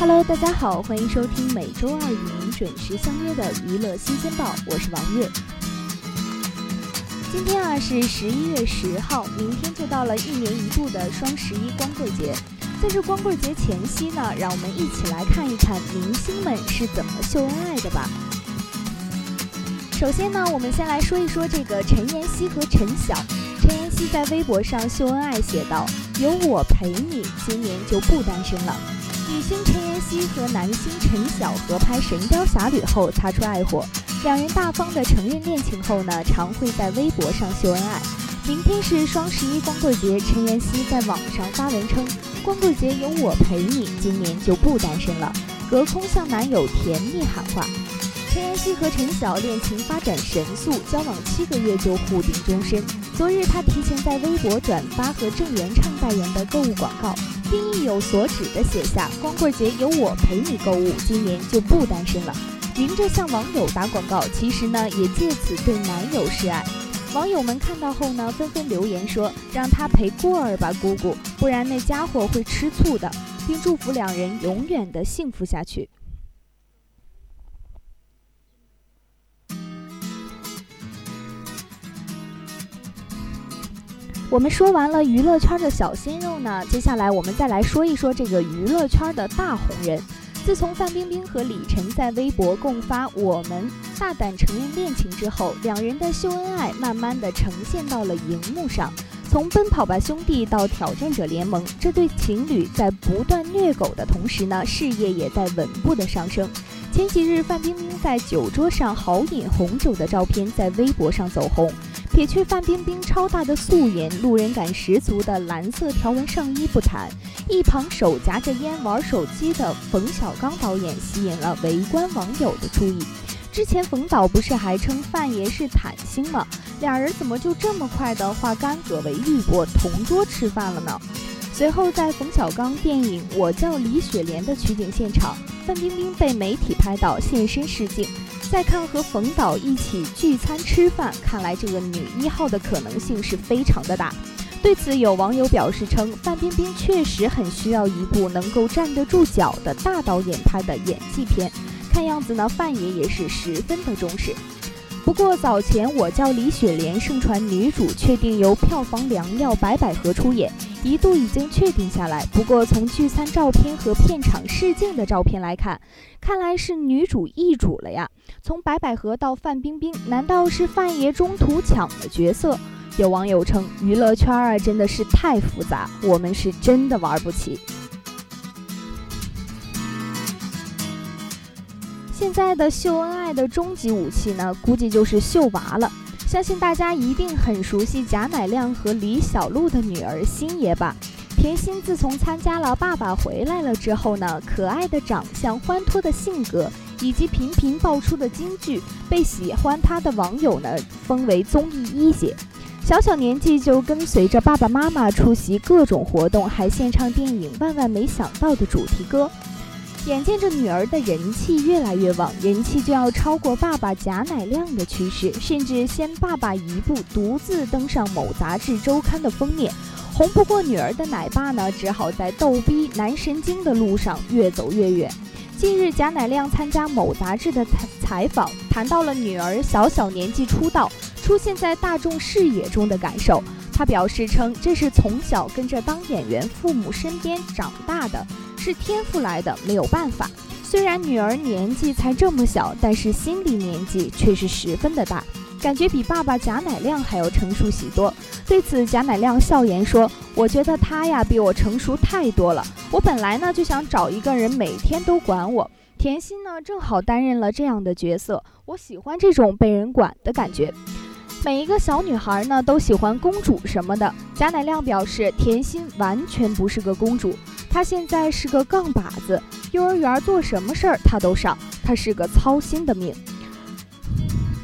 Hello，大家好，欢迎收听每周二与您准时相约的娱乐新鲜报，我是王月。今天啊是十一月十号，明天就到了一年一度的双十一光棍节。在这光棍节前夕呢，让我们一起来看一看明星们是怎么秀恩爱的吧。首先呢，我们先来说一说这个陈妍希和陈晓。陈妍希在微博上秀恩爱，写道：“有我陪你，今年就不单身了。”女星陈妍希和男星陈晓合拍《神雕侠侣》后擦出爱火，两人大方的承认恋情后呢，常会在微博上秀恩爱。明天是双十一光棍节，陈妍希在网上发文称：“光棍节有我陪你，今年就不单身了。”隔空向男友甜蜜喊话。陈妍希和陈晓恋情发展神速，交往七个月就互定终身。昨日，她提前在微博转发和郑元畅代言的购物广告。并意有所指的写下：“光棍节有我陪你购物，今年就不单身了。”明着向网友打广告，其实呢也借此对男友示爱。网友们看到后呢，纷纷留言说：“让他陪过儿吧，姑姑，不然那家伙会吃醋的。”并祝福两人永远的幸福下去。我们说完了娱乐圈的小鲜肉呢，接下来我们再来说一说这个娱乐圈的大红人。自从范冰冰和李晨在微博共发“我们大胆承认恋情”之后，两人的秀恩爱慢慢的呈现到了荧幕上。从《奔跑吧兄弟》到《挑战者联盟》，这对情侣在不断虐狗的同时呢，事业也在稳步的上升。前几日，范冰冰在酒桌上豪饮红酒的照片在微博上走红。撇去范冰冰超大的素颜、路人感十足的蓝色条纹上衣不谈，一旁手夹着烟玩手机的冯小刚导演吸引了围观网友的注意。之前冯导不是还称范爷是坦星吗？俩人怎么就这么快的化干戈为玉帛，同桌吃饭了呢？随后在冯小刚电影《我叫李雪莲》的取景现场，范冰冰被媒体拍到现身试镜。再看和冯导一起聚餐吃饭，看来这个女一号的可能性是非常的大。对此，有网友表示称，范冰冰确实很需要一部能够站得住脚的大导演拍的演技片。看样子呢，范爷也是十分的重视。不过早前我叫李雪莲盛传女主确定由票房良药白百合出演，一度已经确定下来。不过从聚餐照片和片场试镜的照片来看，看来是女主易主了呀。从白百合到范冰冰，难道是范爷中途抢了角色？有网友称，娱乐圈啊真的是太复杂，我们是真的玩不起。现在的秀恩爱的终极武器呢，估计就是秀娃了。相信大家一定很熟悉贾乃亮和李小璐的女儿星爷吧？甜心自从参加了《爸爸回来了》之后呢，可爱的长相、欢脱的性格，以及频频爆出的金句，被喜欢她的网友呢封为综艺一姐。小小年纪就跟随着爸爸妈妈出席各种活动，还献唱电影《万万没想到》的主题歌。眼见着女儿的人气越来越旺，人气就要超过爸爸贾乃亮的趋势，甚至先爸爸一步独自登上某杂志周刊的封面。红不过女儿的奶爸呢，只好在逗逼男神经的路上越走越远。近日，贾乃亮参加某杂志的采采访，谈到了女儿小小年纪出道，出现在大众视野中的感受。他表示称，这是从小跟着当演员父母身边长大的。是天赋来的，没有办法。虽然女儿年纪才这么小，但是心理年纪却是十分的大，感觉比爸爸贾乃亮还要成熟许多。对此，贾乃亮笑言说：“我觉得他呀，比我成熟太多了。我本来呢就想找一个人每天都管我，甜心呢正好担任了这样的角色，我喜欢这种被人管的感觉。”每一个小女孩呢都喜欢公主什么的。贾乃亮表示，甜心完全不是个公主，他现在是个杠把子，幼儿园做什么事儿他都上，他是个操心的命。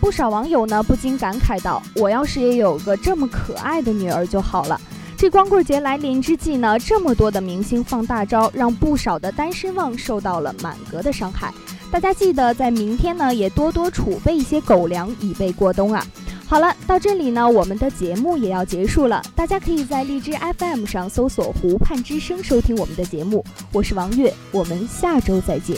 不少网友呢不禁感慨道：“我要是也有个这么可爱的女儿就好了。”这光棍节来临之际呢，这么多的明星放大招，让不少的单身汪受到了满格的伤害。大家记得在明天呢，也多多储备一些狗粮，以备过冬啊。好了，到这里呢，我们的节目也要结束了。大家可以在荔枝 FM 上搜索“湖畔之声”收听我们的节目。我是王悦，我们下周再见。